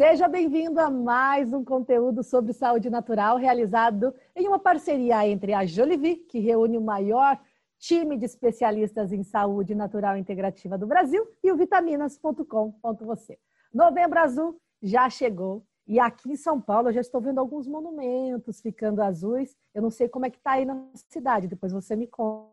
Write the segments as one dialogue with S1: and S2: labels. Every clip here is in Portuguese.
S1: Seja bem-vindo a mais um conteúdo sobre saúde natural realizado em uma parceria entre a Jolivie, que reúne o maior time de especialistas em saúde natural integrativa do Brasil, e o vitaminas.com.você. Novembro Azul já chegou e aqui em São Paulo eu já estou vendo alguns monumentos ficando azuis. Eu não sei como é que está aí na cidade, depois você me conta.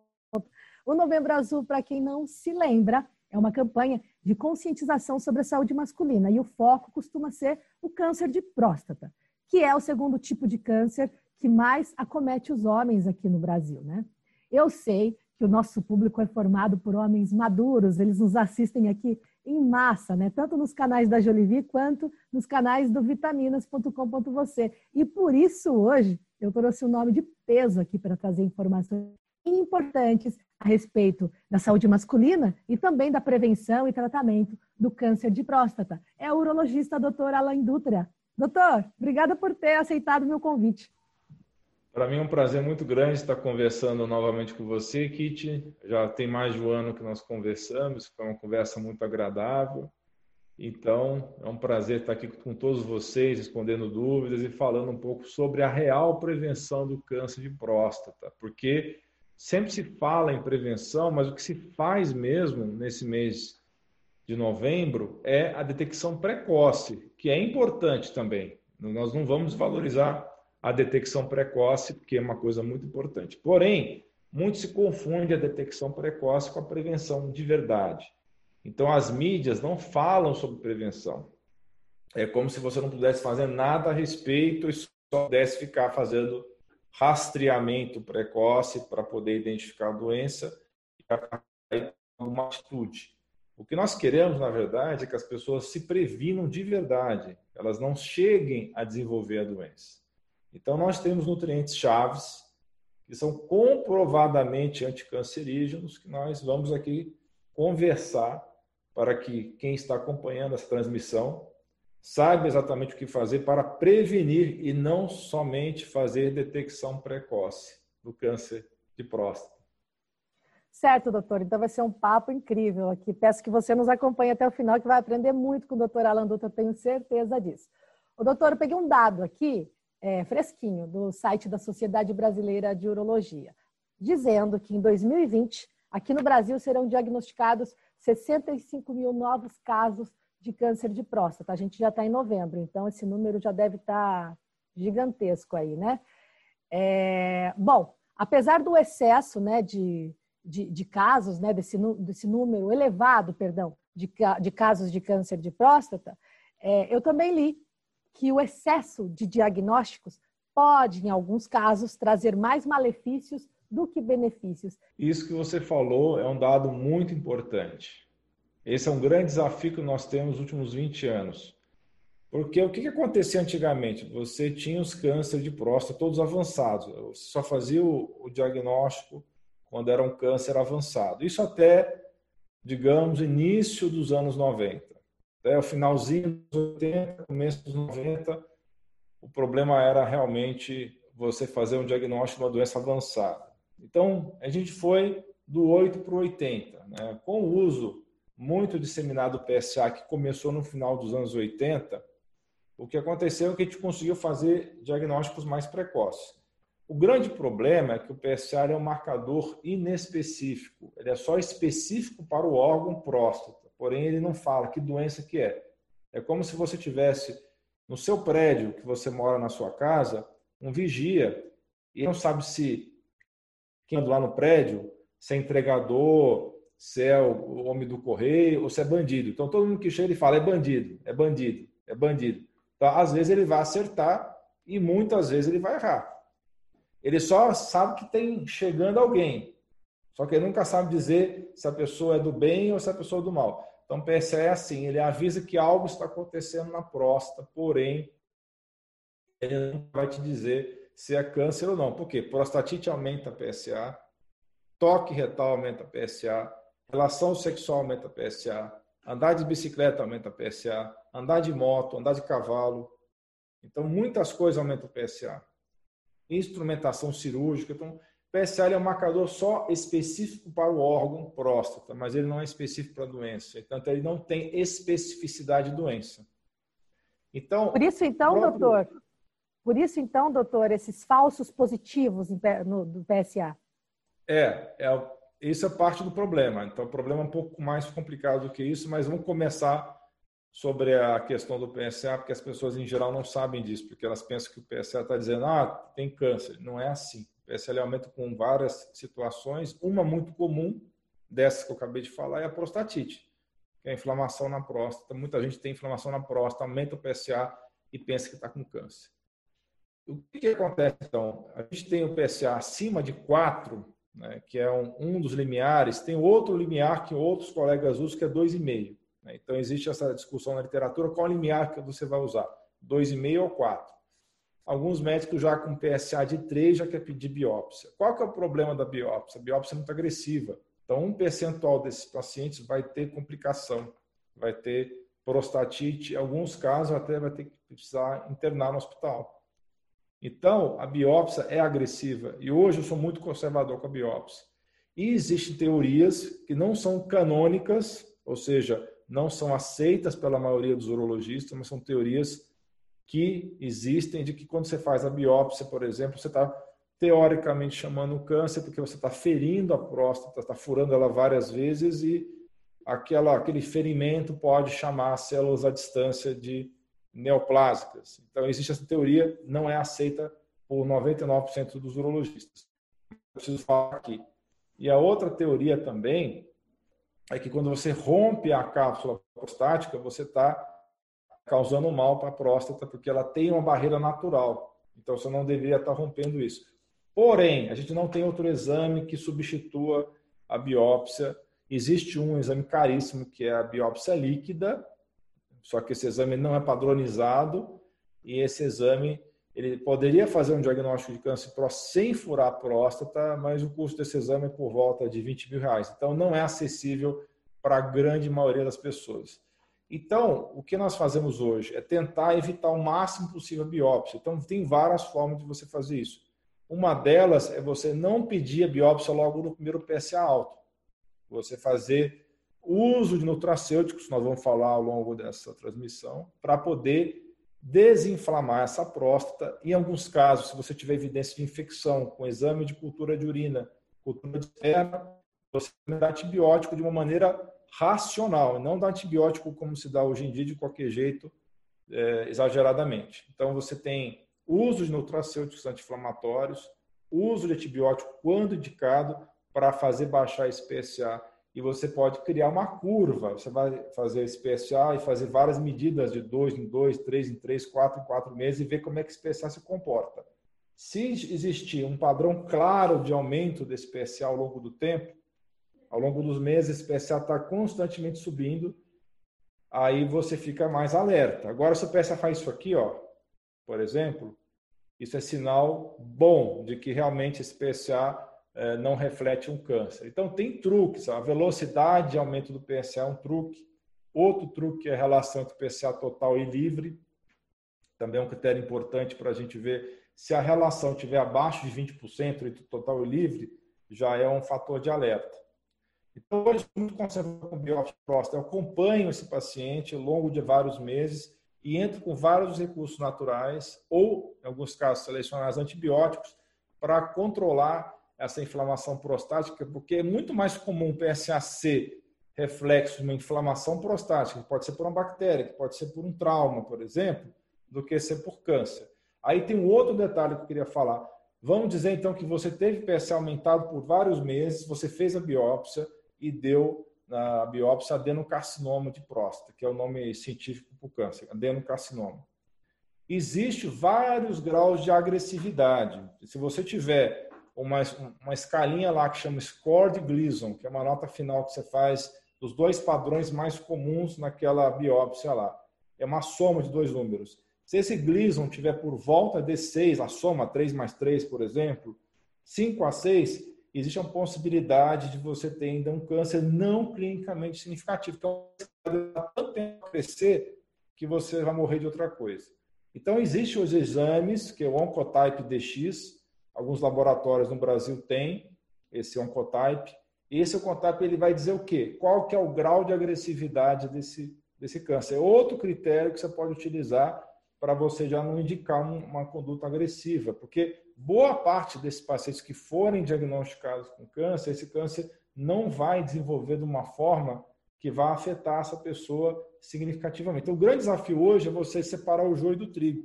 S1: O Novembro Azul, para quem não se lembra, é uma campanha de conscientização sobre a saúde masculina e o foco costuma ser o câncer de próstata, que é o segundo tipo de câncer que mais acomete os homens aqui no Brasil, né? Eu sei que o nosso público é formado por homens maduros, eles nos assistem aqui em massa, né? Tanto nos canais da Jolivie quanto nos canais do vitaminas.com.você. E por isso hoje eu trouxe um nome de peso aqui para trazer informações importantes a respeito da saúde masculina e também da prevenção e tratamento do câncer de próstata. É o urologista doutor Alain Dutra. Doutor, obrigada por ter aceitado o meu convite.
S2: Para mim é um prazer muito grande estar conversando novamente com você, Kitty. Já tem mais de um ano que nós conversamos, foi uma conversa muito agradável. Então, é um prazer estar aqui com todos vocês, respondendo dúvidas e falando um pouco sobre a real prevenção do câncer de próstata, porque sempre se fala em prevenção, mas o que se faz mesmo nesse mês de novembro é a detecção precoce, que é importante também. Nós não vamos valorizar a detecção precoce, porque é uma coisa muito importante. Porém, muito se confunde a detecção precoce com a prevenção de verdade. Então, as mídias não falam sobre prevenção. É como se você não pudesse fazer nada a respeito e só pudesse ficar fazendo rastreamento precoce para poder identificar a doença e uma atitude. O que nós queremos, na verdade, é que as pessoas se previnam de verdade, elas não cheguem a desenvolver a doença. Então, nós temos nutrientes chaves que são comprovadamente anticancerígenos, que nós vamos aqui conversar para que quem está acompanhando essa transmissão saiba exatamente o que fazer para prevenir e não somente fazer detecção precoce do câncer de próstata.
S1: Certo, doutor. Então vai ser um papo incrível aqui. Peço que você nos acompanhe até o final, que vai aprender muito com o doutor Alan Dutra, tenho certeza disso. O doutor, eu peguei um dado aqui, é, fresquinho, do site da Sociedade Brasileira de Urologia, dizendo que em 2020, aqui no Brasil, serão diagnosticados 65 mil novos casos de câncer de próstata. A gente já está em novembro, então esse número já deve estar tá gigantesco aí, né? É, bom, apesar do excesso né, de, de, de, casos, né, desse, desse número elevado, perdão, de, de casos de câncer de próstata, é, eu também li que o excesso de diagnósticos pode, em alguns casos, trazer mais malefícios do que benefícios.
S2: Isso que você falou é um dado muito importante. Esse é um grande desafio que nós temos nos últimos 20 anos. Porque o que, que acontecia antigamente? Você tinha os cânceres de próstata todos avançados. Você só fazia o, o diagnóstico quando era um câncer avançado. Isso até, digamos, início dos anos 90. Até o finalzinho dos 80, começo dos 90, o problema era realmente você fazer um diagnóstico de uma doença avançada. Então, a gente foi do 8 para o 80. Né? Com o uso muito disseminado o PSA, que começou no final dos anos 80, o que aconteceu é que a gente conseguiu fazer diagnósticos mais precoces. O grande problema é que o PSA é um marcador inespecífico. Ele é só específico para o órgão próstata, porém ele não fala que doença que é. É como se você tivesse no seu prédio, que você mora na sua casa, um vigia e não sabe se quem lá no prédio, se é entregador, se é o homem do correio ou se é bandido. Então todo mundo que chega ele fala é bandido, é bandido, é bandido. Então às vezes ele vai acertar e muitas vezes ele vai errar. Ele só sabe que tem chegando alguém. Só que ele nunca sabe dizer se a pessoa é do bem ou se a pessoa é do mal. Então PSA é assim, ele avisa que algo está acontecendo na próstata, porém ele não vai te dizer se é câncer ou não. Por quê? Prostatite aumenta a PSA, toque retal aumenta a PSA, relação sexual aumenta a PSA, andar de bicicleta aumenta a PSA, andar de moto, andar de cavalo. Então, muitas coisas aumentam PSA. Instrumentação cirúrgica. Então, PSA é um marcador só específico para o órgão próstata, mas ele não é específico para a doença. Portanto, ele não tem especificidade de doença.
S1: Então, por isso então, próprio... doutor, por isso então, doutor, esses falsos positivos do PSA.
S2: É, é, isso é parte do problema. Então, o problema é um pouco mais complicado do que isso, mas vamos começar sobre a questão do PSA, porque as pessoas em geral não sabem disso, porque elas pensam que o PSA está dizendo, ah, tem câncer. Não é assim. O PSA aumenta com várias situações. Uma muito comum, dessas que eu acabei de falar, é a prostatite, que é a inflamação na próstata. Muita gente tem inflamação na próstata, aumenta o PSA e pensa que está com câncer. O que, que, acontece então? A gente tem o PSA acima de 4, né, que é um, um dos limiares, tem outro limiar que outros colegas usam, que é 2,5. Né? Então, existe essa discussão na literatura, qual limiar que você vai usar? 2,5 ou 4? Alguns médicos já com PSA de 3 já quer pedir biópsia. Qual que é o problema da biópsia? A biópsia é muito agressiva. Então, um percentual desses pacientes vai ter complicação, vai ter prostatite, em alguns casos até vai ter que precisar internar no hospital. Então, a biópsia é agressiva e hoje eu sou muito conservador com a biópsia. E existem teorias que não são canônicas, ou seja, não são aceitas pela maioria dos urologistas, mas são teorias que existem de que quando você faz a biópsia, por exemplo, você está teoricamente chamando o câncer porque você está ferindo a próstata, está furando ela várias vezes e aquela, aquele ferimento pode chamar células à distância de neoplásicas. Então, existe essa teoria, não é aceita por 99% dos urologistas. Eu preciso falar aqui. E a outra teoria também é que quando você rompe a cápsula prostática, você está causando mal para a próstata, porque ela tem uma barreira natural. Então, você não deveria estar tá rompendo isso. Porém, a gente não tem outro exame que substitua a biópsia. Existe um exame caríssimo, que é a biópsia líquida, só que esse exame não é padronizado e esse exame ele poderia fazer um diagnóstico de câncer sem furar a próstata, mas o custo desse exame é por volta de 20 mil reais. Então, não é acessível para a grande maioria das pessoas. Então, o que nós fazemos hoje é tentar evitar o máximo possível a biópsia. Então, tem várias formas de você fazer isso. Uma delas é você não pedir a biópsia logo no primeiro PSA alto. Você fazer uso de nutracêuticos, nós vamos falar ao longo dessa transmissão, para poder desinflamar essa próstata. Em alguns casos, se você tiver evidência de infecção com exame de cultura de urina, cultura de esperma, você dá antibiótico de uma maneira racional, não dá antibiótico como se dá hoje em dia de qualquer jeito, é, exageradamente. Então, você tem uso de nutracêuticos anti-inflamatórios, uso de antibiótico quando indicado para fazer baixar esse PSA e você pode criar uma curva. Você vai fazer esse PSA e fazer várias medidas de 2 em 2, 3 em 3, 4 em 4 meses e ver como é que esse PSA se comporta. Se existir um padrão claro de aumento desse PSA ao longo do tempo, ao longo dos meses esse PSA está constantemente subindo, aí você fica mais alerta. Agora, se o PSA faz isso aqui, ó, por exemplo, isso é sinal bom de que realmente esse PSA não reflete um câncer. Então, tem truques. A velocidade de aumento do PSA é um truque. Outro truque é a relação entre PSA total e livre. Também é um critério importante para a gente ver se a relação estiver abaixo de 20% entre total e livre, já é um fator de alerta. Então, hoje, muito conservador com biópsia próstata. Eu acompanho esse paciente ao longo de vários meses e entro com vários recursos naturais ou, em alguns casos, selecionados antibióticos para controlar essa inflamação prostática, porque é muito mais comum o PSA-C reflexo de uma inflamação prostática, que pode ser por uma bactéria, que pode ser por um trauma, por exemplo, do que ser por câncer. Aí tem um outro detalhe que eu queria falar. Vamos dizer então que você teve PSA aumentado por vários meses, você fez a biópsia e deu na biópsia adenocarcinoma de próstata, que é o nome científico para o câncer, adenocarcinoma. Existem vários graus de agressividade. Se você tiver uma, uma escalinha lá que chama Score de Gleason, que é uma nota final que você faz dos dois padrões mais comuns naquela biópsia lá. É uma soma de dois números. Se esse Gleason tiver por volta de 6, a soma 3 mais 3, por exemplo, 5 a 6, existe uma possibilidade de você ter ainda um câncer não clinicamente significativo. Então, vai tanto tempo crescer que você vai morrer de outra coisa. Então, existem os exames, que é o Oncotype DX, Alguns laboratórios no Brasil têm esse Oncotype. E esse Oncotype ele vai dizer o quê? Qual que é o grau de agressividade desse desse câncer. É outro critério que você pode utilizar para você já não indicar uma conduta agressiva, porque boa parte desses pacientes que forem diagnosticados com câncer, esse câncer não vai desenvolver de uma forma que vai afetar essa pessoa significativamente. Então, o grande desafio hoje é você separar o joio do trigo.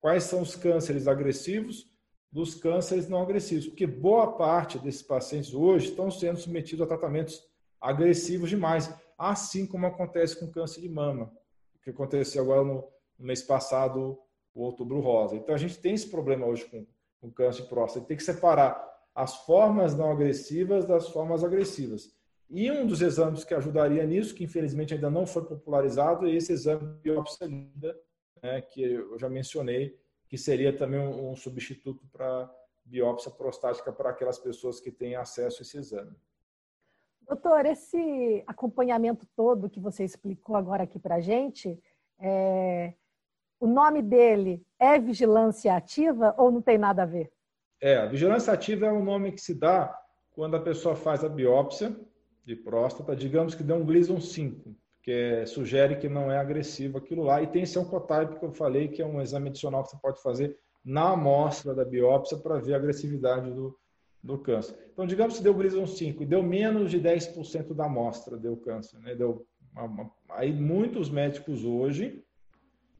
S2: Quais são os cânceres agressivos dos cânceres não agressivos? Porque boa parte desses pacientes hoje estão sendo submetidos a tratamentos agressivos demais, assim como acontece com câncer de mama, que aconteceu agora no, mês passado, o outubro rosa. Então, a gente tem esse problema hoje com, com câncer de próstata. Tem que separar as formas não agressivas das formas agressivas. E um dos exames que ajudaria nisso, que infelizmente ainda não foi popularizado, é esse exame de biópsia né, que eu já mencionei, que seria também um, um substituto para biópsia prostática para aquelas pessoas que têm acesso a esse exame.
S1: Doutor, esse acompanhamento todo que você explicou agora aqui para a gente, é... o nome dele é vigilância ativa ou não tem nada a ver?
S2: É, a vigilância ativa é o nome que se dá quando a pessoa faz a biópsia de próstata, digamos que deu um Gleason 5, que é, sugere que não é agressivo aquilo lá, e tem esse oncotype que eu falei, que é um exame adicional que você pode fazer na amostra da biópsia para ver a agressividade do, do câncer. Então, digamos que deu Gleason 5 e deu menos de 10% da amostra, deu câncer. Né? Deu uma, uma... Aí muitos médicos hoje,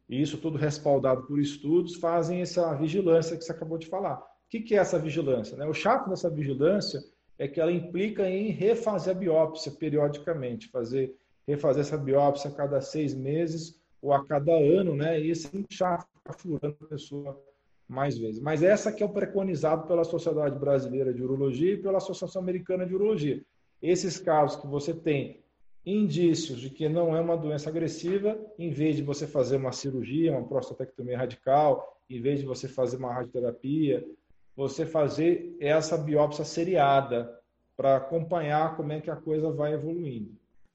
S2: e isso tudo respaldado por estudos, fazem essa vigilância que você acabou de falar. O que, que é essa vigilância? Né? O chato dessa vigilância é que ela implica em refazer a biópsia periodicamente, fazer refazer essa biópsia a cada seis meses ou a cada ano, né? E chato, ficar furando a pessoa mais vezes. Mas essa que é o preconizado pela Sociedade Brasileira de Urologia e pela Associação Americana de Urologia. Esses casos que você tem indícios de que não é uma doença agressiva, em vez de você fazer uma cirurgia, uma prostatectomia radical, em vez de você fazer uma radioterapia, você fazer essa biópsia seriada para acompanhar como é que a coisa vai evoluindo.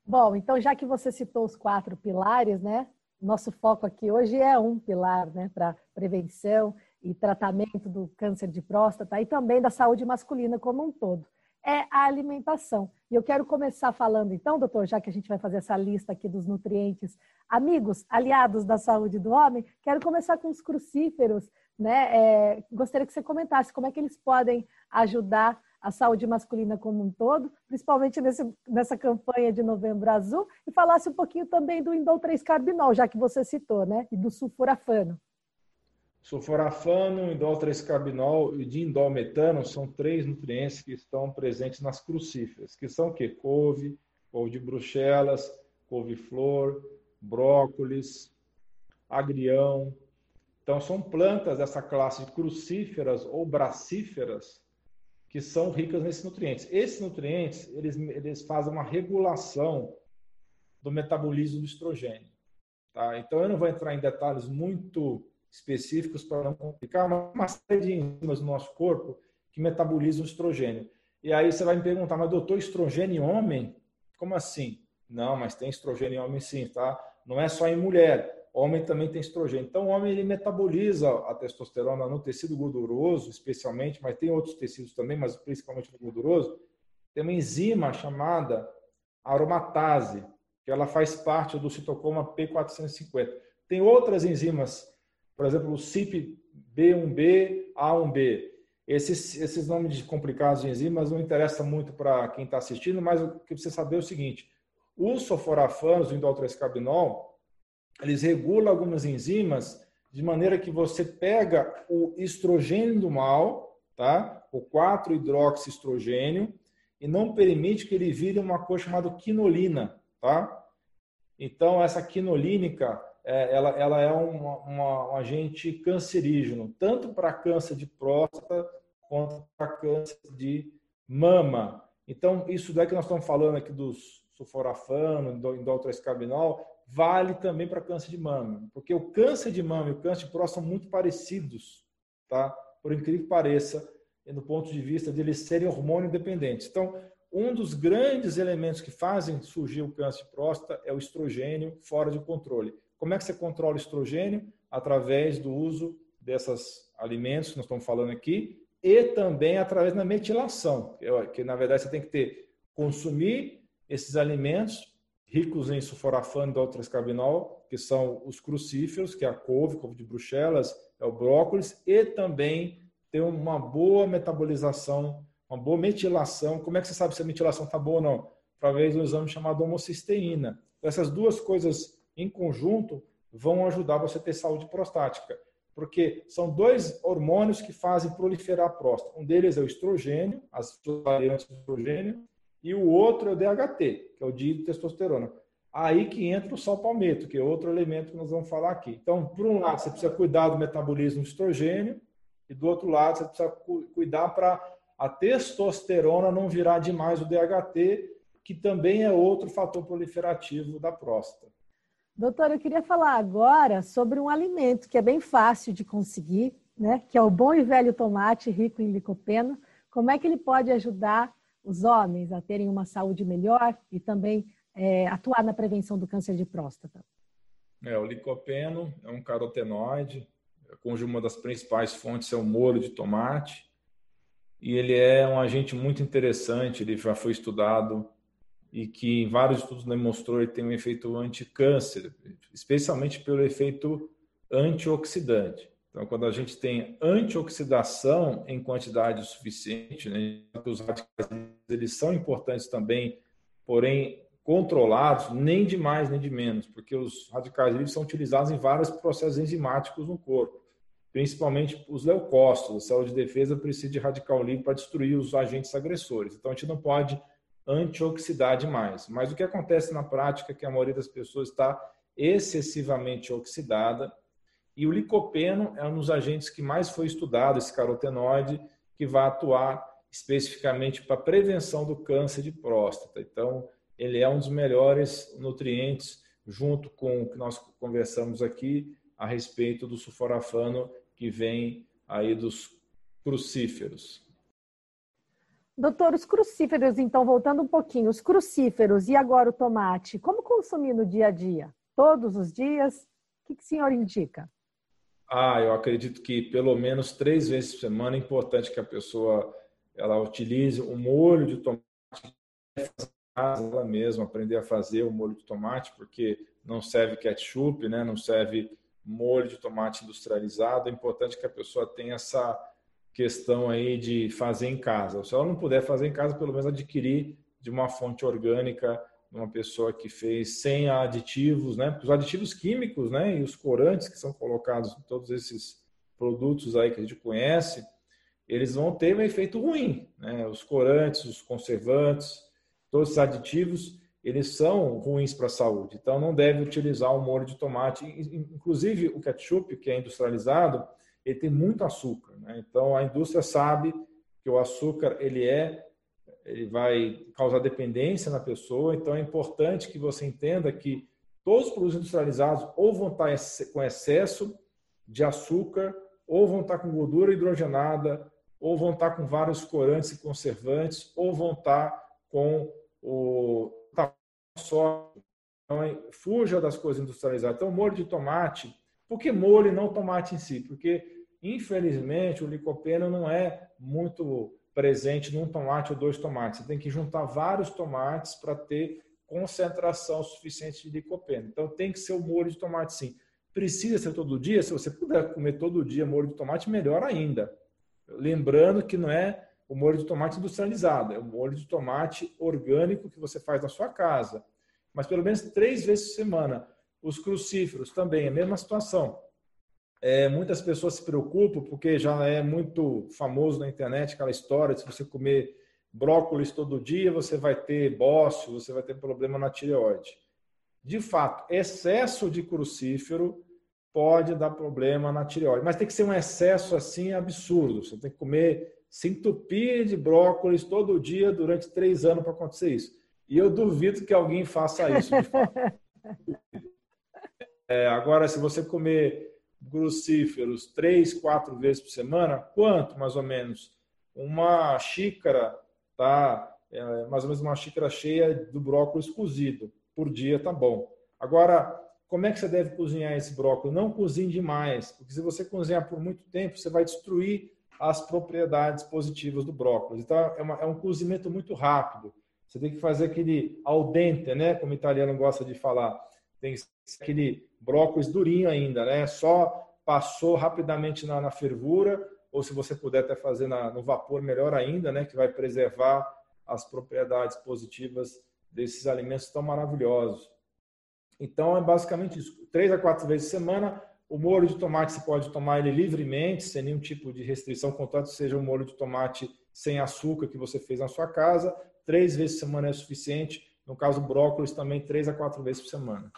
S1: Bom, então já que você citou os quatro pilares, né? Nosso foco aqui hoje é um pilar, né, para prevenção e tratamento do câncer de próstata e também da saúde masculina como um todo. É a alimentação. E eu quero começar falando, então, doutor, já que a gente vai fazer essa lista aqui dos nutrientes, amigos, aliados da saúde do homem, quero começar com os crucíferos, né? É, gostaria que você comentasse como é que eles podem ajudar a saúde masculina como um todo, principalmente nesse, nessa campanha de Novembro Azul, e falasse um pouquinho também do indol 3-carbinol, já que você citou, né? E do sulforafano.
S2: Sulforafano, indol 3-carbinol e diindolmetano são três nutrientes que estão presentes nas crucíferas, que são o quê? Couve, couve de bruxelas, couve-flor, brócolis, agrião, então, são plantas dessa classe de crucíferas ou bracíferas que são ricas nesses nutrientes. Esses nutrientes, eles, eles fazem uma regulação do metabolismo do estrogênio. Tá? Então, eu não vou entrar em detalhes muito específicos para não complicar, mas uma série de enzimas no nosso corpo que metabolizam o estrogênio. E aí você vai me perguntar, mas doutor, estrogênio em homem? Como assim? Não, mas tem estrogênio em homem sim, tá? Não é só em mulher homem também tem estrogênio. Então, o homem ele metaboliza a testosterona no tecido gorduroso, especialmente, mas tem outros tecidos também, mas principalmente no gorduroso. Tem uma enzima chamada aromatase, que ela faz parte do citocroma P450. Tem outras enzimas, por exemplo, o CYP-B1B, A1B. Esses, esses nomes complicados de enzimas não interessam muito para quem está assistindo, mas o que você saber é o seguinte: os sulforafanos, o indol 3-carbinol, eles regulam algumas enzimas de maneira que você pega o estrogênio do mal, tá? o 4-hidroxiestrogênio, e não permite que ele vire uma coisa chamada quinolina. Tá? Então, essa quinolínica é, ela, ela é uma, uma, um agente cancerígeno, tanto para câncer de próstata quanto para câncer de mama. Então, isso daí que nós estamos falando aqui dos sulforafano, do indol 3 vale também para câncer de mama, porque o câncer de mama e o câncer de próstata são muito parecidos, tá? Por incrível que pareça, no ponto de vista de eles serem hormônio dependentes. Então, um dos grandes elementos que fazem surgir o câncer de próstata é o estrogênio fora de controle. Como é que você controla o estrogênio? Através do uso desses alimentos que nós estamos falando aqui e também através da metilação, que, que na verdade você tem que ter consumir esses alimentos ricos em sulforafano e doltrascarbinol, que são os crucíferos, que é a couve, couve de bruxelas, é o brócolis, e também tem uma boa metabolização, uma boa metilação. Como é que você sabe se a metilação está boa ou não? Através de um exame chamado homocisteína. Então, essas duas coisas em conjunto vão ajudar você a ter saúde prostática. Porque são dois hormônios que fazem proliferar a próstata. Um deles é o estrogênio, as variantes do estrogênio, e o outro é o DHT, que é o dihidrotestosterona. Aí que entra o salpalmeto, que é outro elemento que nós vamos falar aqui. Então, por um lado, você precisa cuidar do metabolismo estrogênio, e do outro lado, você precisa cuidar para a testosterona não virar demais o DHT, que também é outro fator proliferativo da próstata.
S1: Doutora, eu queria falar agora sobre um alimento que é bem fácil de conseguir, né? que é o bom e velho tomate rico em licopeno. Como é que ele pode ajudar os homens a terem uma saúde melhor e também é, atuar na prevenção do câncer de próstata?
S2: É, o licopeno é um carotenoide, cuja uma das principais fontes é o molho de tomate, e ele é um agente muito interessante, ele já foi estudado e que em vários estudos demonstrou que tem um efeito anticâncer, especialmente pelo efeito antioxidante. Então, quando a gente tem antioxidação em quantidade suficiente, né, os radicais eles são importantes também, porém controlados, nem de mais nem de menos, porque os radicais livres são utilizados em vários processos enzimáticos no corpo, principalmente os leucócitos. A célula de defesa precisa de radical livre para destruir os agentes agressores. Então, a gente não pode antioxidar demais. Mas o que acontece na prática é que a maioria das pessoas está excessivamente oxidada e o licopeno é um dos agentes que mais foi estudado, esse carotenoide, que vai atuar especificamente para a prevenção do câncer de próstata. Então, ele é um dos melhores nutrientes, junto com o que nós conversamos aqui a respeito do sulforafano que vem aí dos crucíferos.
S1: Doutor, os crucíferos, então, voltando um pouquinho, os crucíferos e agora o tomate, como consumir no dia a dia? Todos os dias? O que, que o senhor indica?
S2: Ah, eu acredito que pelo menos três vezes por semana é importante que a pessoa ela utilize o molho de tomate ela mesma aprender a fazer o molho de tomate, porque não serve ketchup, né? não serve molho de tomate industrializado. É importante que a pessoa tenha essa questão aí de fazer em casa. Se ela não puder fazer em casa, pelo menos adquirir de uma fonte orgânica uma pessoa que fez sem aditivos, né? Os aditivos químicos, né? E os corantes que são colocados em todos esses produtos aí que a gente conhece, eles vão ter um efeito ruim, né? Os corantes, os conservantes, todos esses aditivos, eles são ruins para a saúde. Então não deve utilizar o molho de tomate, inclusive o ketchup que é industrializado, ele tem muito açúcar, né? Então a indústria sabe que o açúcar ele é ele vai causar dependência na pessoa. Então é importante que você entenda que todos os produtos industrializados ou vão estar com excesso de açúcar, ou vão estar com gordura hidrogenada, ou vão estar com vários corantes e conservantes, ou vão estar com o só então, fuja das coisas industrializadas. Então, molho de tomate, por que molho e não tomate em si? Porque, infelizmente, o licopeno não é muito presente num tomate ou dois tomates. Você tem que juntar vários tomates para ter concentração suficiente de licopeno. Então tem que ser o molho de tomate sim. Precisa ser todo dia? Se você puder comer todo dia molho de tomate, melhor ainda. Lembrando que não é o molho de tomate industrializado, é o molho de tomate orgânico que você faz na sua casa. Mas pelo menos três vezes por semana. Os crucíferos também, a mesma situação. É, muitas pessoas se preocupam porque já é muito famoso na internet aquela história de se você comer brócolis todo dia, você vai ter bócio, você vai ter problema na tireoide. De fato, excesso de crucífero pode dar problema na tireoide, mas tem que ser um excesso assim absurdo. Você tem que comer se entupir de brócolis todo dia durante três anos para acontecer isso. E eu duvido que alguém faça isso. É, agora, se você comer crucíferos três, quatro vezes por semana, quanto mais ou menos? Uma xícara, tá? É, mais ou menos uma xícara cheia do brócolis cozido por dia, tá bom. Agora, como é que você deve cozinhar esse brócolis? Não cozinhe demais, porque se você cozinhar por muito tempo, você vai destruir as propriedades positivas do brócolis. Então, é, uma, é um cozimento muito rápido. Você tem que fazer aquele al dente, né? Como o italiano gosta de falar. Tem aquele brócolis durinho ainda, né? Só passou rapidamente na, na fervura, ou se você puder até fazer na, no vapor, melhor ainda, né? Que vai preservar as propriedades positivas desses alimentos tão maravilhosos. Então, é basicamente isso. Três a quatro vezes por semana. O molho de tomate você pode tomar ele livremente, sem nenhum tipo de restrição, contanto seja um molho de tomate sem açúcar que você fez na sua casa. Três vezes por semana é suficiente. No caso, brócolis também, três a quatro vezes por semana.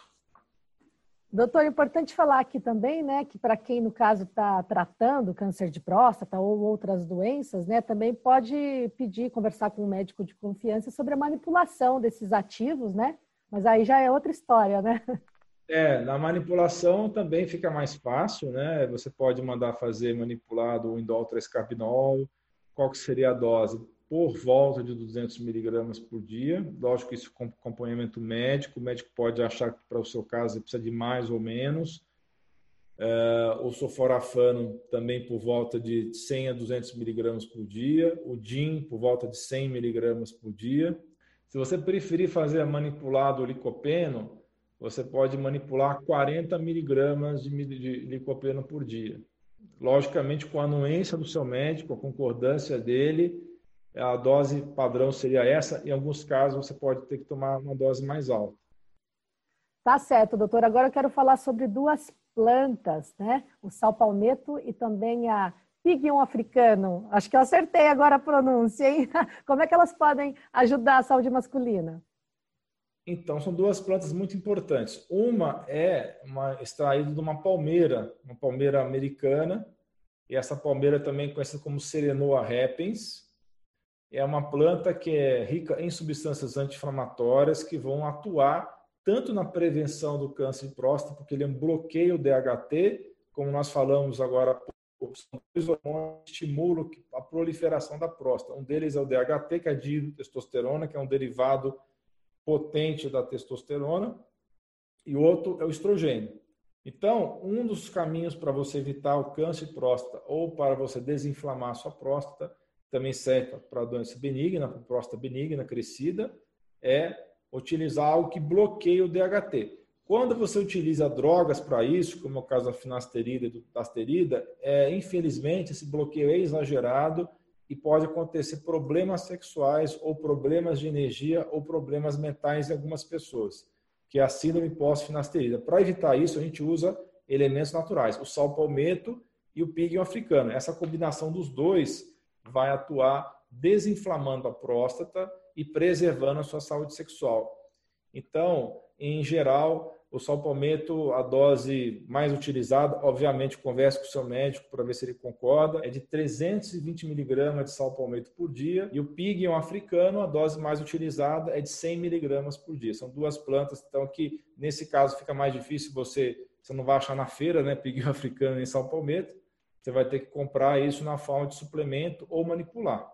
S1: Doutor, importante falar aqui também, né, que para quem, no caso, está tratando câncer de próstata ou outras doenças, né, também pode pedir, conversar com um médico de confiança sobre a manipulação desses ativos, né? Mas aí já é outra história, né?
S2: É, na manipulação também fica mais fácil, né? Você pode mandar fazer manipulado o indol 3-carbinol, qual que seria a dose? Por volta de 200 miligramas por dia. Lógico que isso com acompanhamento médico, o médico pode achar que para o seu caso precisa de mais ou menos. É, o sulforafano também por volta de 100 a 200 miligramas por dia. O DIN por volta de 100 miligramas por dia. Se você preferir fazer manipulado licopeno, você pode manipular 40 miligramas de, de licopeno por dia. Logicamente, com a anuência do seu médico, a concordância dele, a dose padrão seria essa. Em alguns casos, você pode ter que tomar uma dose mais alta.
S1: Tá certo, doutor. Agora eu quero falar sobre duas plantas, né? O sal palmeto e também a pigion africano. Acho que eu acertei agora a pronúncia, hein? Como é que elas podem ajudar a saúde masculina?
S2: Então, são duas plantas muito importantes. Uma é uma, extraída de uma palmeira, uma palmeira americana, e essa palmeira também é conhecida como Serenoa repens. É uma planta que é rica em substâncias anti-inflamatórias que vão atuar tanto na prevenção do câncer de próstata, porque ele bloqueia o DHT, como nós falamos agora, são dois hormônios que estimulam a proliferação da próstata. Um deles é o DHT, que é a dihidrotestosterona, que é um derivado potente da testosterona, e o outro é o estrogênio. Então, um dos caminhos para você evitar o câncer de próstata ou para você desinflamar a sua próstata, também serve para doença benigna, para próstata benigna crescida, é utilizar algo que bloqueie o DHT. Quando você utiliza drogas para isso, como é o caso da finasterida e do tasterida, é, infelizmente esse bloqueio é exagerado e pode acontecer problemas sexuais ou problemas de energia ou problemas mentais em algumas pessoas, que é a síndrome pós-finasterida. Para evitar isso, a gente usa elementos naturais, o sal palmeto e o píguio africano. Essa combinação dos dois vai atuar desinflamando a próstata e preservando a sua saúde sexual. Então, em geral, o sal a dose mais utilizada, obviamente converse com o seu médico para ver se ele concorda, é de 320 miligramas de sal por dia. E o pigion africano, a dose mais utilizada é de 100 miligramas por dia. São duas plantas, então que nesse caso fica mais difícil você, você não vai achar na feira, né, pigion africano em sal. Você vai ter que comprar isso na forma de suplemento ou manipular.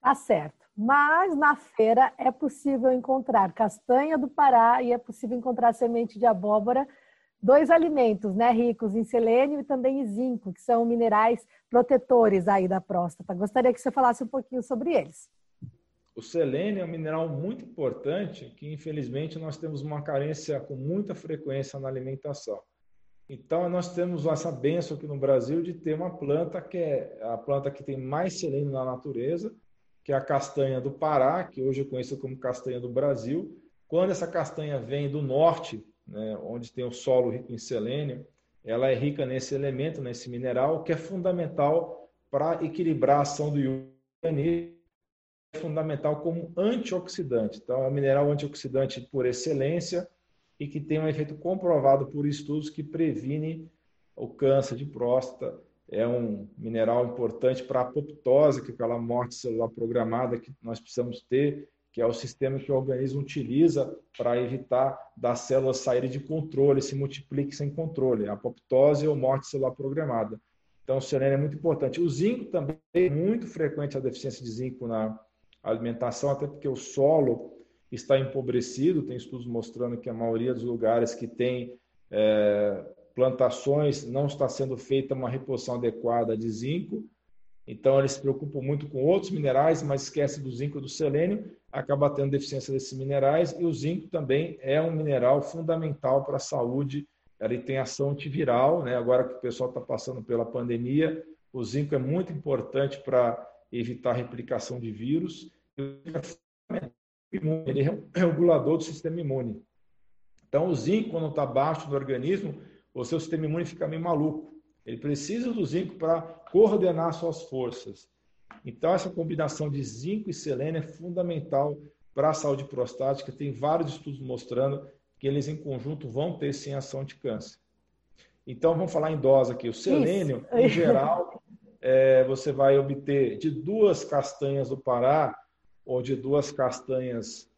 S1: Tá certo. Mas na feira é possível encontrar castanha do Pará e é possível encontrar semente de abóbora, dois alimentos, né, ricos em selênio e também em zinco, que são minerais protetores aí da próstata. Gostaria que você falasse um pouquinho sobre eles.
S2: O selênio é um mineral muito importante que, infelizmente, nós temos uma carência com muita frequência na alimentação. Então, nós temos essa benção aqui no Brasil de ter uma planta que é a planta que tem mais selênio na natureza que é a castanha do Pará, que hoje é conhecida como castanha do Brasil. Quando essa castanha vem do norte, né, onde tem o solo rico em selênio, ela é rica nesse elemento, nesse mineral, que é fundamental para equilibrar a ação do organismo, é fundamental como antioxidante. Então, é um mineral antioxidante por excelência e que tem um efeito comprovado por estudos que previne o câncer de próstata, é um mineral importante para a apoptose, que é aquela morte celular programada que nós precisamos ter, que é o sistema que o organismo utiliza para evitar das células saírem de controle, se multipliquem sem controle, apoptose ou morte celular programada. Então, o selênio é muito importante. O zinco também é muito frequente a deficiência de zinco na alimentação, até porque o solo está empobrecido. Tem estudos mostrando que a maioria dos lugares que tem é, plantações não está sendo feita uma reposição adequada de zinco. Então, eles se preocupam muito com outros minerais, mas esquece do zinco e do selênio, acaba tendo deficiência desses minerais. E o zinco também é um mineral fundamental para a saúde. Ele tem ação antiviral, né? agora que o pessoal está passando pela pandemia, o zinco é muito importante para evitar a replicação de vírus. Ele é um regulador do sistema imune. Então, o zinco, quando está baixo no organismo, o seu sistema imune fica meio maluco. Ele precisa do zinco para coordenar suas forças. Então, essa combinação de zinco e selênio é fundamental para a saúde prostática. Tem vários estudos mostrando que eles, em conjunto, vão ter sim ação de câncer. Então, vamos falar em dose aqui. O selênio, Isso. em geral, é, você vai obter de duas castanhas do Pará ou de duas castanhas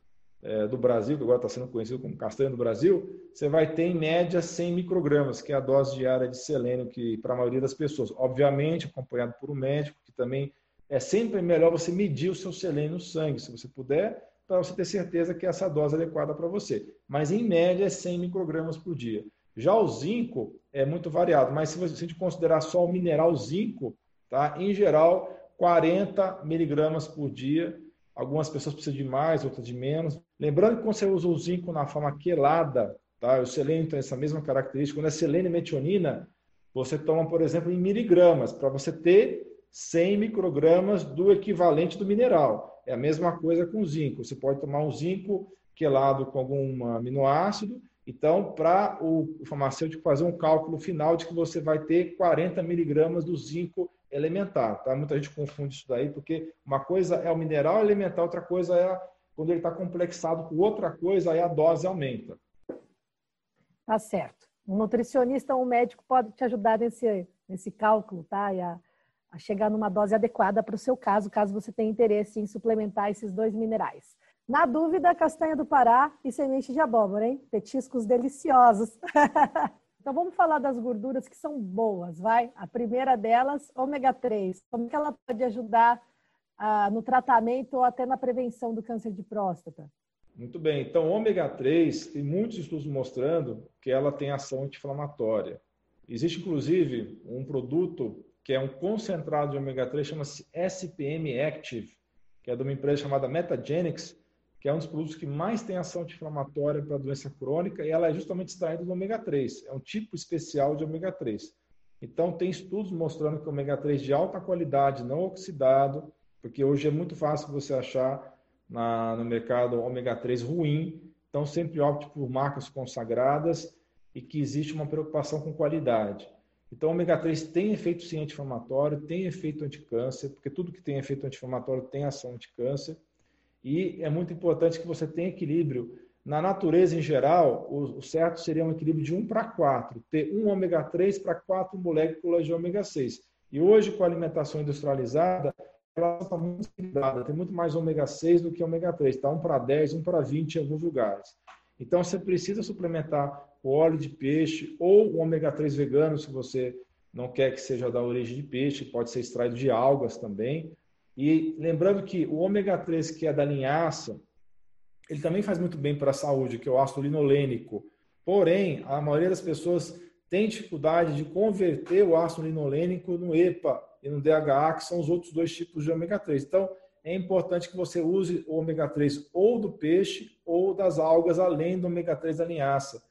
S2: é, do Brasil, que agora está sendo conhecido como castanha do Brasil, você vai ter em média 100 microgramas, que é a dose diária de selênio que para a maioria das pessoas, obviamente acompanhado por um médico, que também é sempre melhor você medir o seu selênio no sangue, se você puder, para você ter certeza que essa dose é adequada para você. Mas em média é 100 microgramas por dia. Já o zinco é muito variado, mas se você considerar só o mineral zinco, tá? Em geral, 40 miligramas por dia Algumas pessoas precisam de mais, outras de menos. Lembrando que quando você usa o zinco na forma quelada, tá? o selênio tem essa mesma característica. Quando é selênio e metionina, você toma, por exemplo, em miligramas, para você ter 100 microgramas do equivalente do mineral. É a mesma coisa com o zinco. Você pode tomar um zinco quelado com algum aminoácido. Então, para o farmacêutico fazer um cálculo final de que você vai ter 40 miligramas do zinco elementar, tá? Muita gente confunde isso daí, porque uma coisa é o mineral elementar, outra coisa é quando ele está complexado com outra coisa, aí a dose aumenta.
S1: Tá certo. Um nutricionista ou um médico pode te ajudar nesse, nesse cálculo, tá? E a, a chegar numa dose adequada para o seu caso, caso você tenha interesse em suplementar esses dois minerais. Na dúvida, castanha do Pará e semente de abóbora, hein? Petiscos deliciosos. Então vamos falar das gorduras que são boas, vai? A primeira delas, ômega 3. Como que ela pode ajudar ah, no tratamento ou até na prevenção do câncer de próstata?
S2: Muito bem. Então, ômega 3, tem muitos estudos mostrando que ela tem ação anti-inflamatória. Existe, inclusive, um produto que é um concentrado de ômega 3, chama-se SPM Active, que é de uma empresa chamada Metagenics, que é um dos produtos que mais tem ação anti-inflamatória para doença crônica, e ela é justamente extraída do ômega 3. É um tipo especial de ômega 3. Então, tem estudos mostrando que o ômega 3 de alta qualidade, não oxidado, porque hoje é muito fácil você achar na, no mercado ômega 3 ruim, então sempre opte por marcas consagradas e que existe uma preocupação com qualidade. Então, o ômega 3 tem efeito sim anti-inflamatório, tem efeito anticâncer, porque tudo que tem efeito anti-inflamatório tem ação anticâncer. E é muito importante que você tenha equilíbrio. Na natureza em geral, o, certo seria um equilíbrio de 1 para 4, ter um ômega 3 para 4 moléculas de ômega 6. E hoje, com a alimentação industrializada, ela está muito equilibrada, tem muito mais ômega 6 do que ômega 3, está 1 para 10, 1 para 20 em alguns lugares. Então, você precisa suplementar o óleo de peixe ou o ômega 3 vegano, se você não quer que seja da origem de peixe, pode ser extraído de algas também. E lembrando que o ômega 3, que é da linhaça, ele também faz muito bem para a saúde, que é o ácido linolênico. Porém, a maioria das pessoas tem dificuldade de converter o ácido linolênico no EPA e no DHA, que são os outros dois tipos de ômega 3. Então, é importante que você use o ômega 3 ou do peixe ou das algas, além do ômega 3 da linhaça,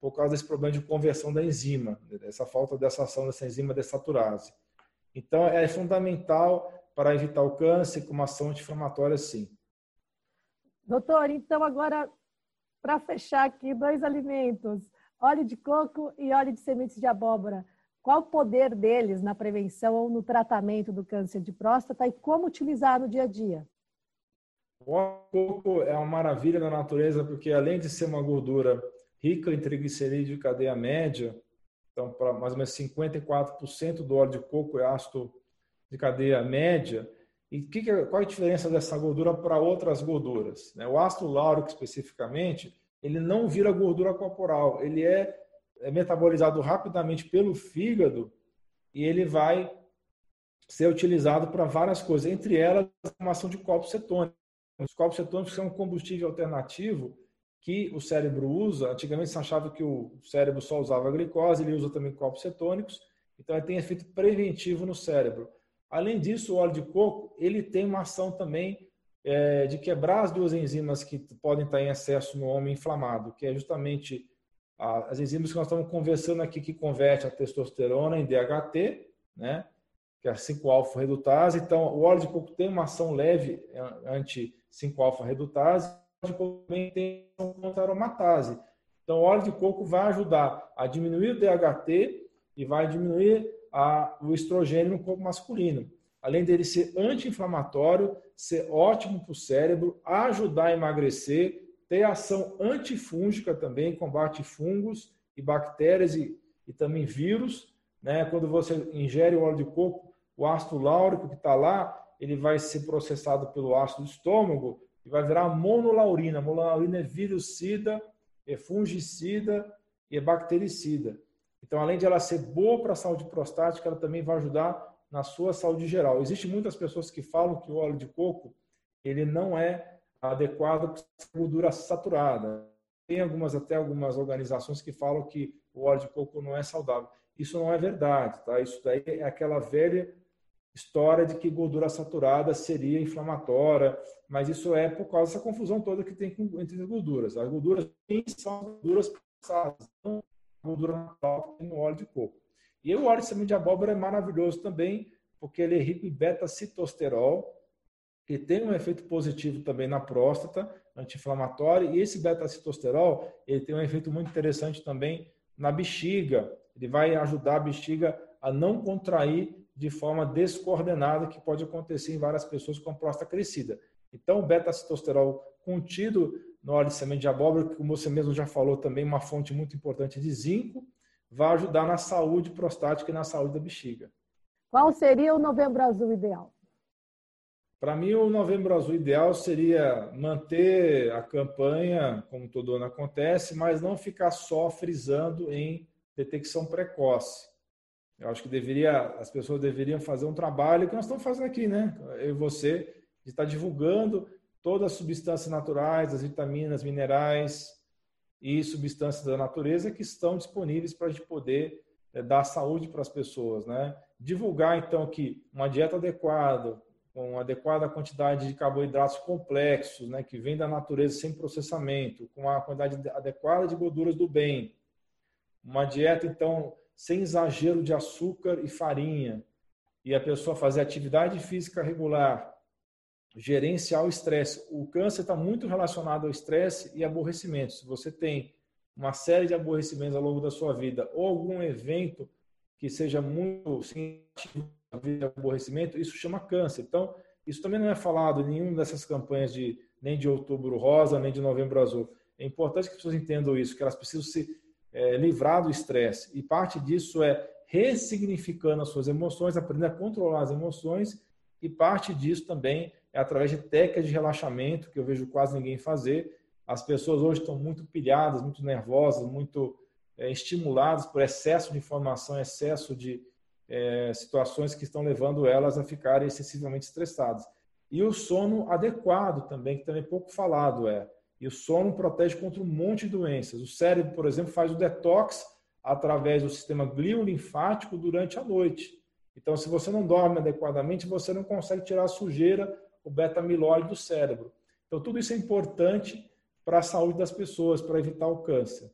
S2: por causa desse problema de conversão da enzima, dessa falta dessa ação dessa enzima dessaturase. Então, é fundamental para evitar o câncer com uma ação anti-inflamatória, sim.
S1: Doutor, então agora, para fechar aqui, dois alimentos, óleo de coco e óleo de sementes de abóbora. Qual o poder deles na prevenção ou no tratamento do câncer de próstata e como utilizar no dia a dia?
S2: O óleo de coco é uma maravilha da natureza porque além de ser uma gordura rica em triglicerídeo de cadeia média, então para mais ou menos 54% do óleo de coco é ácido de cadeia média. E que que, qual é a diferença dessa gordura para outras gorduras? Né? O ácido láurico, especificamente, ele não vira gordura corporal, ele é, é metabolizado rapidamente pelo fígado e ele vai ser utilizado para várias coisas, entre elas a formação de corpos cetônicos. Os corpos cetônicos são um combustível alternativo que o cérebro usa. Antigamente se achava que o cérebro só usava glicose, ele usa também corpos cetônicos, então ele tem efeito preventivo no cérebro. Além disso, o óleo de coco ele tem uma ação também é, de quebrar as duas enzimas que podem estar em excesso no homem inflamado, que é justamente as enzimas que nós estamos conversando aqui que converte a testosterona em DHT, né? que é a 5-alfa-redutase. Então, o óleo de coco tem uma ação leve é, anti-5-alfa-redutase, o óleo de coco também tem ação contra aromatase. Então, o óleo de coco vai ajudar a diminuir o DHT e vai diminuir a, o estrogênio no corpo masculino. Além dele ser anti-inflamatório, ser ótimo para o cérebro, ajudar a emagrecer, ter ação antifúngica também, combate fungos e bactérias e, e também vírus. Né? Quando você ingere o óleo de coco, o ácido láurico que está lá, ele vai ser processado pelo ácido do estômago e vai virar monolaurina. Monolaurina é virucida, é fungicida e é bactericida. Então, além de ela ser boa para a saúde prostática, ela também vai ajudar na sua saúde geral. Existem muitas pessoas que falam que o óleo de coco ele não é adequado para gordura saturada. Tem algumas até algumas organizações que falam que o óleo de coco não é saudável. Isso não é verdade, tá? Isso daí é aquela velha história de que gordura saturada seria inflamatória, mas isso é por causa dessa confusão toda que tem entre as gorduras. As gorduras são gorduras processadas, não gordura natural no óleo de coco. E o óleo de semente de abóbora é maravilhoso também, porque ele é rico em beta-citosterol, que tem um efeito positivo também na próstata, anti-inflamatório, e esse beta-citosterol, ele tem um efeito muito interessante também na bexiga. Ele vai ajudar a bexiga a não contrair de forma descoordenada, que pode acontecer em várias pessoas com próstata crescida. Então, o beta-citosterol contido no óleo de semente de abóbora, que como você mesmo já falou também, uma fonte muito importante de zinco, vai ajudar na saúde prostática e na saúde da bexiga.
S1: Qual seria o novembro azul ideal?
S2: Para mim, o novembro azul ideal seria manter a campanha, como todo ano acontece, mas não ficar só frisando em detecção precoce. Eu acho que deveria, as pessoas deveriam fazer um trabalho que nós estamos fazendo aqui, né? Eu e você, de estar divulgando todas as substâncias naturais, as vitaminas, minerais e substâncias da natureza que estão disponíveis para a gente poder é, dar saúde para as pessoas, né? Divulgar então que uma dieta adequada, com adequada quantidade de carboidratos complexos, né, que vem da natureza sem processamento, com a quantidade adequada de gorduras do bem, uma dieta então sem exagero de açúcar e farinha, e a pessoa fazer atividade física regular, gerenciar o estresse. O câncer está muito relacionado ao estresse e aborrecimento. Se você tem uma série de aborrecimentos ao longo da sua vida ou algum evento que seja muito significativo de aborrecimento, isso chama câncer. Então, isso também não é falado em nenhuma dessas campanhas de nem de outubro rosa, nem de novembro azul. É importante que as pessoas entendam isso, que elas precisam se é, livrar do estresse. E parte disso é ressignificando as suas emoções, aprender a controlar as emoções, e parte disso também é através de técnicas de relaxamento, que eu vejo quase ninguém fazer. As pessoas hoje estão muito pilhadas, muito nervosas, muito é, estimuladas por excesso de informação, excesso de é, situações que estão levando elas a ficarem excessivamente estressadas. E o sono adequado também, que também pouco falado é. E o sono protege contra um monte de doenças. O cérebro, por exemplo, faz o detox através do sistema gliolinfático durante a noite. Então, se você não dorme adequadamente, você não consegue tirar a sujeira o beta-amiloide do cérebro. Então, tudo isso é importante para a saúde das pessoas, para evitar o câncer.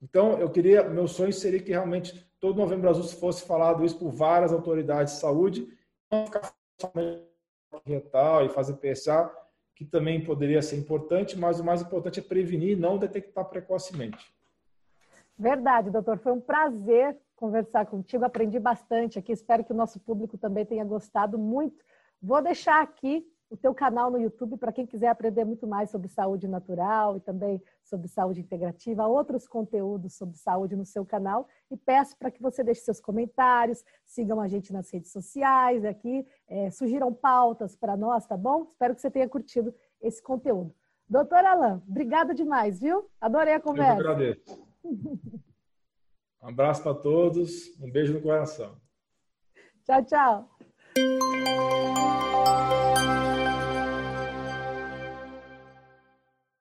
S2: Então, eu queria, meu sonho seria que realmente todo Novembro Azul fosse falado isso por várias autoridades de saúde, não ficar somente retal e fazer PSA, que também poderia ser importante, mas o mais importante é prevenir e não detectar precocemente.
S1: Verdade, doutor. Foi um prazer conversar contigo. Aprendi bastante aqui. Espero que o nosso público também tenha gostado muito. Vou deixar aqui o teu canal no YouTube para quem quiser aprender muito mais sobre saúde natural e também sobre saúde integrativa, outros conteúdos sobre saúde no seu canal e peço para que você deixe seus comentários, sigam a gente nas redes sociais aqui, é, sugiram pautas para nós, tá bom? Espero que você tenha curtido esse conteúdo. Doutor Alain, obrigada demais, viu? Adorei a conversa.
S2: Eu agradeço. Um abraço para todos, um beijo no coração.
S1: Tchau, tchau.